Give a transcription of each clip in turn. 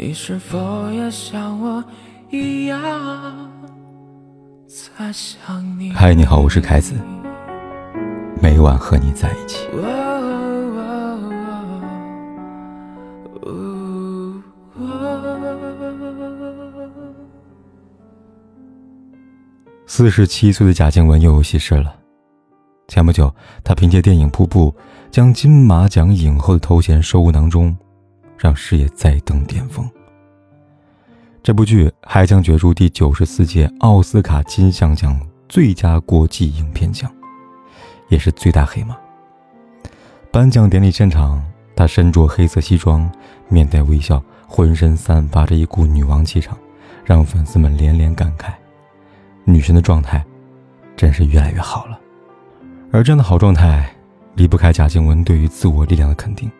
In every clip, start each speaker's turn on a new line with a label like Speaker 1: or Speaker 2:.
Speaker 1: 你是否也像我一样在想你？
Speaker 2: 嗨，你好，我是凯子，每晚和你在一起。四十七岁的贾静雯又有喜事了。前不久，她凭借电影《瀑布》将金马奖影后的头衔收入囊中。让事业再登巅峰。这部剧还将角逐第九十四届奥斯卡金像奖最佳国际影片奖，也是最大黑马。颁奖典礼现场，她身着黑色西装，面带微笑，浑身散发着一股女王气场，让粉丝们连连感慨：女神的状态真是越来越好了。而这样的好状态，离不开贾静雯对于自我力量的肯定。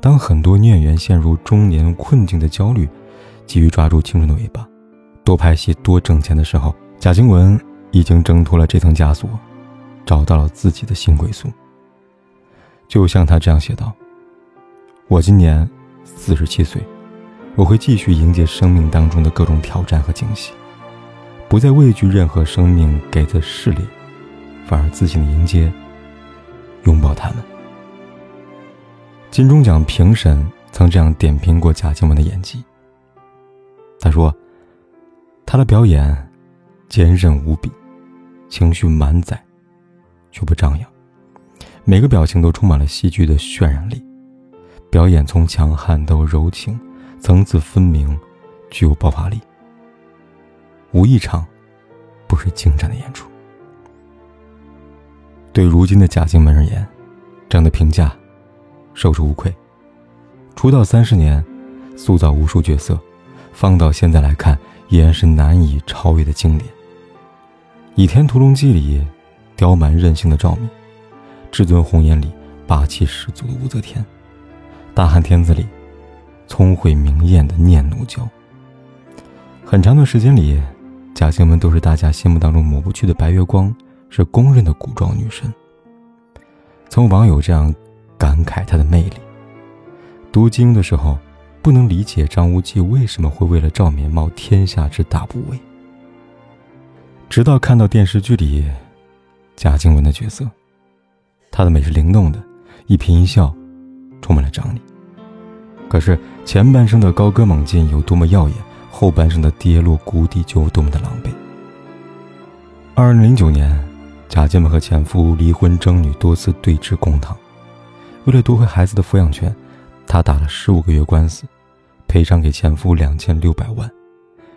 Speaker 2: 当很多女演员陷入中年困境的焦虑，急于抓住青春的尾巴，多拍戏多挣钱的时候，贾静雯已经挣脱了这层枷锁，找到了自己的新归宿。就像她这样写道：“我今年四十七岁，我会继续迎接生命当中的各种挑战和惊喜，不再畏惧任何生命给的试炼，反而自信的迎接、拥抱他们。”金钟奖评审曾这样点评过贾静雯的演技。他说：“她的表演坚韧无比，情绪满载，却不张扬，每个表情都充满了戏剧的渲染力。表演从强悍到柔情，层次分明，具有爆发力。无一场不是精湛的演出。”对如今的贾静雯而言，这样的评价。受之无愧。出道三十年，塑造无数角色，放到现在来看，依然是难以超越的经典。《倚天屠龙记》里刁蛮任性的赵敏，《至尊红颜》里霸气十足的武则天，《大汉天子》里聪慧明艳的念奴娇。很长的时间里，贾静雯都是大家心目当中抹不去的白月光，是公认的古装女神。曾有网友这样。感慨她的魅力。读经的时候，不能理解张无忌为什么会为了赵敏冒天下之大不韪。直到看到电视剧里贾静雯的角色，她的美是灵动的，一颦一笑充满了张力。可是前半生的高歌猛进有多么耀眼，后半生的跌落谷底就有多么的狼狈。二零零九年，贾静雯和前夫离婚争女多次对峙公堂。为了夺回孩子的抚养权，她打了十五个月官司，赔偿给前夫两千六百万，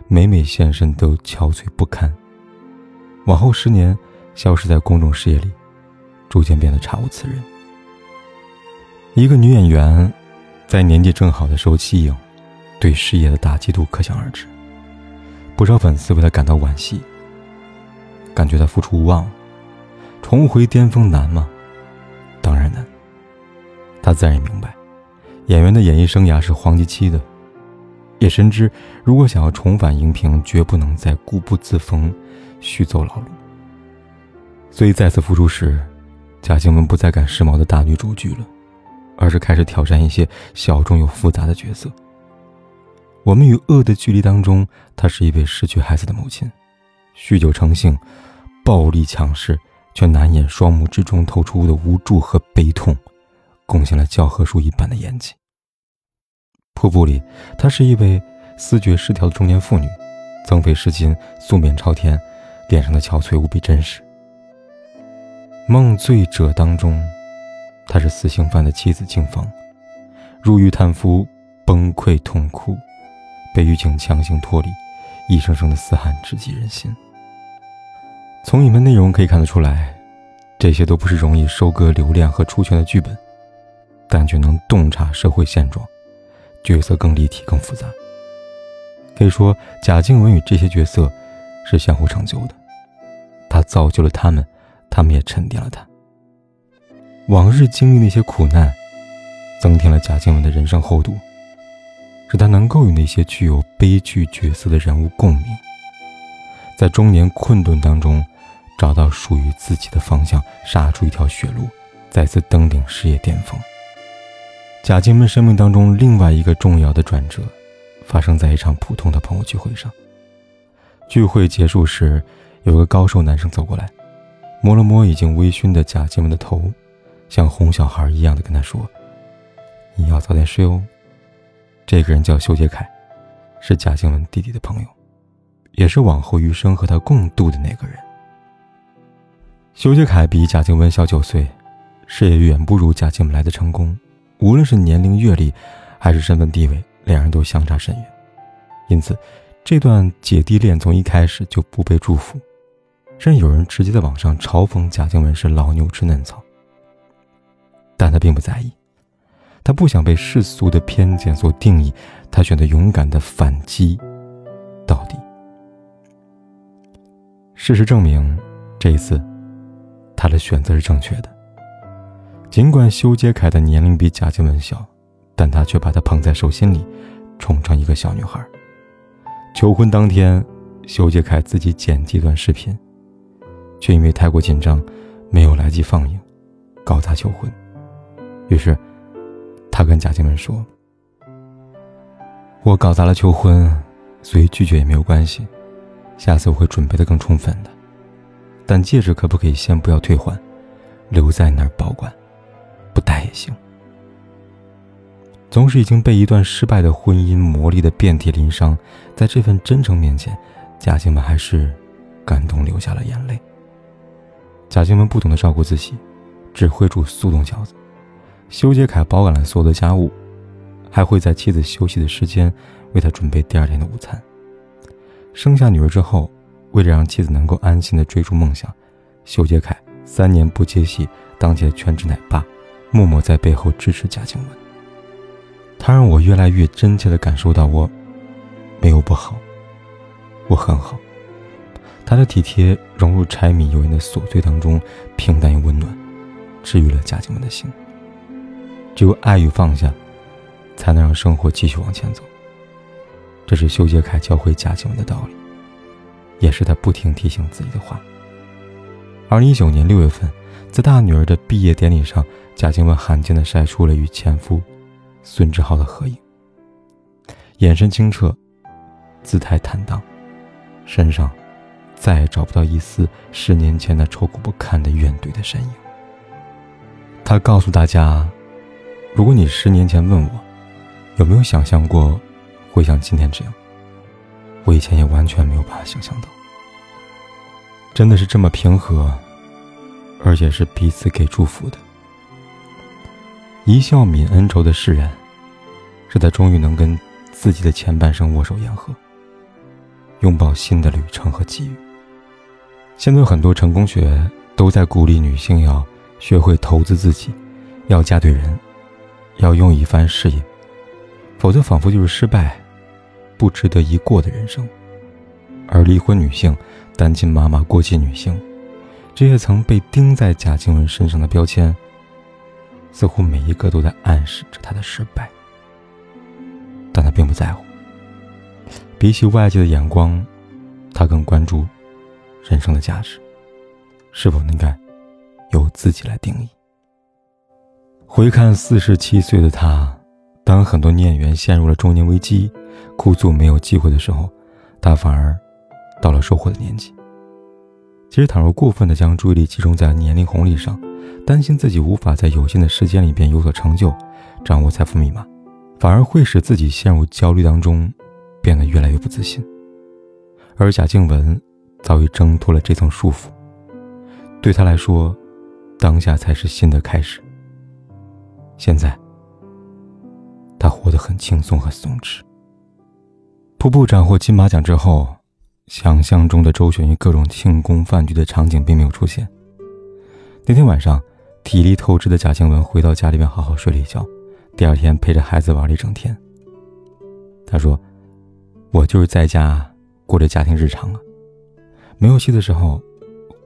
Speaker 2: 每每现身都憔悴不堪。往后十年，消失在公众视野里，逐渐变得查无此人。一个女演员，在年纪正好的时候弃影，对事业的打击度可想而知。不少粉丝为她感到惋惜，感觉她付出无望，重回巅峰难吗？当然难。他自然也明白，演员的演艺生涯是黄金期的，也深知如果想要重返荧屏，绝不能再固步自封，虚走老路。所以再次复出时，贾静雯不再赶时髦的大女主剧了，而是开始挑战一些小众又复杂的角色。《我们与恶的距离》当中，她是一位失去孩子的母亲，酗酒成性，暴力强势，却难掩双目之中透出的无助和悲痛。贡献了教科书一般的演技。瀑布里，她是一位思觉失调的中年妇女，增肥失禁，素面朝天，脸上的憔悴无比真实。梦醉者当中，她是死刑犯的妻子静芳，入狱探夫崩溃痛哭，被狱警强行脱离，一声声的嘶喊直击人心。从里面内容可以看得出来，这些都不是容易收割流量和出圈的剧本。但却能洞察社会现状，角色更立体、更复杂。可以说，贾静雯与这些角色是相互成就的，她造就了他们，他们也沉淀了她。往日经历那些苦难，增添了贾静雯的人生厚度，使她能够与那些具有悲剧角色的人物共鸣，在中年困顿当中找到属于自己的方向，杀出一条血路，再次登顶事业巅峰。贾静雯生命当中另外一个重要的转折，发生在一场普通的朋友聚会上。聚会结束时，有个高瘦男生走过来，摸了摸已经微醺的贾静雯的头，像哄小孩一样的跟她说：“你要早点睡哦。”这个人叫修杰楷，是贾静雯弟弟的朋友，也是往后余生和他共度的那个人。修杰楷比贾静雯小九岁，事业远不如贾静雯来的成功。无论是年龄、阅历，还是身份地位，两人都相差甚远。因此，这段姐弟恋从一开始就不被祝福，甚至有人直接在网上嘲讽贾静雯是老牛吃嫩草。但他并不在意，他不想被世俗的偏见所定义，他选择勇敢的反击到底。事实证明，这一次，他的选择是正确的。尽管修杰楷的年龄比贾静雯小，但他却把她捧在手心里，宠成一个小女孩。求婚当天，修杰楷自己剪辑一段视频，却因为太过紧张，没有来及放映，搞砸求婚。于是，他跟贾静雯说：“我搞砸了求婚，所以拒绝也没有关系，下次我会准备的更充分的。但戒指可不可以先不要退还，留在那儿保管？”不带也行。总是已经被一段失败的婚姻磨砺的遍体鳞伤，在这份真诚面前，贾静雯还是感动流下了眼泪。贾静雯不懂得照顾自己，只会煮速冻饺子。修杰楷包揽了所有的家务，还会在妻子休息的时间为她准备第二天的午餐。生下女儿之后，为了让妻子能够安心的追逐梦想，修杰楷三年不接戏，当起了全职奶爸。默默在背后支持贾静雯，他让我越来越真切的感受到我没有不好，我很好。他的体贴融入柴米油盐的琐碎当中，平淡又温暖，治愈了贾静雯的心。只有爱与放下，才能让生活继续往前走。这是修杰楷教会贾静雯的道理，也是他不停提醒自己的话。二零一九年六月份。在大女儿的毕业典礼上，贾静雯罕见的晒出了与前夫孙志浩的合影。眼神清澈，姿态坦荡，身上再也找不到一丝十年前那愁苦不堪的怨怼的身影。他告诉大家：“如果你十年前问我，有没有想象过会像今天这样，我以前也完全没有办法想象到。真的是这么平和。”而且是彼此给祝福的，一笑泯恩仇的释然，是他终于能跟自己的前半生握手言和，拥抱新的旅程和机遇。现在很多成功学都在鼓励女性要学会投资自己，要嫁对人，要用一番事业，否则仿佛就是失败、不值得一过的人生。而离婚女性、单亲妈妈、过气女性。这些曾被钉在贾静雯身上的标签，似乎每一个都在暗示着他的失败，但他并不在乎。比起外界的眼光，他更关注人生的价值，是否应该由自己来定义。回看四十七岁的他，当很多女演员陷入了中年危机，哭诉没有机会的时候，他反而到了收获的年纪。其实，倘若过分的将注意力集中在年龄红利上，担心自己无法在有限的时间里边有所成就，掌握财富密码，反而会使自己陷入焦虑当中，变得越来越不自信。而贾静雯早已挣脱了这层束缚，对她来说，当下才是新的开始。现在，她活得很轻松和松弛。瀑布斩获金马奖之后。想象中的周旋于各种庆功饭局的场景并没有出现。那天晚上，体力透支的贾静雯回到家里面，好好睡了一觉。第二天，陪着孩子玩了一整天。她说：“我就是在家过着家庭日常了。没有戏的时候，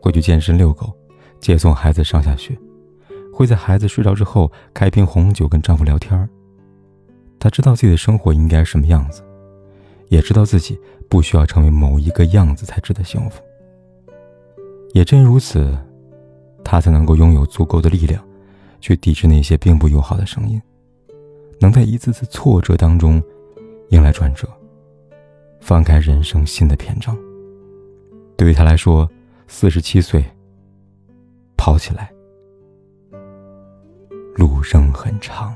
Speaker 2: 会去健身、遛狗，接送孩子上下学，会在孩子睡着之后开瓶红酒跟丈夫聊天。她知道自己的生活应该什么样子。”也知道自己不需要成为某一个样子才值得幸福。也正如此，他才能够拥有足够的力量，去抵制那些并不友好的声音，
Speaker 1: 能在一次次挫折当中迎来转折，翻开人生新的篇章。对于他来说，四十七岁跑起来路仍很长。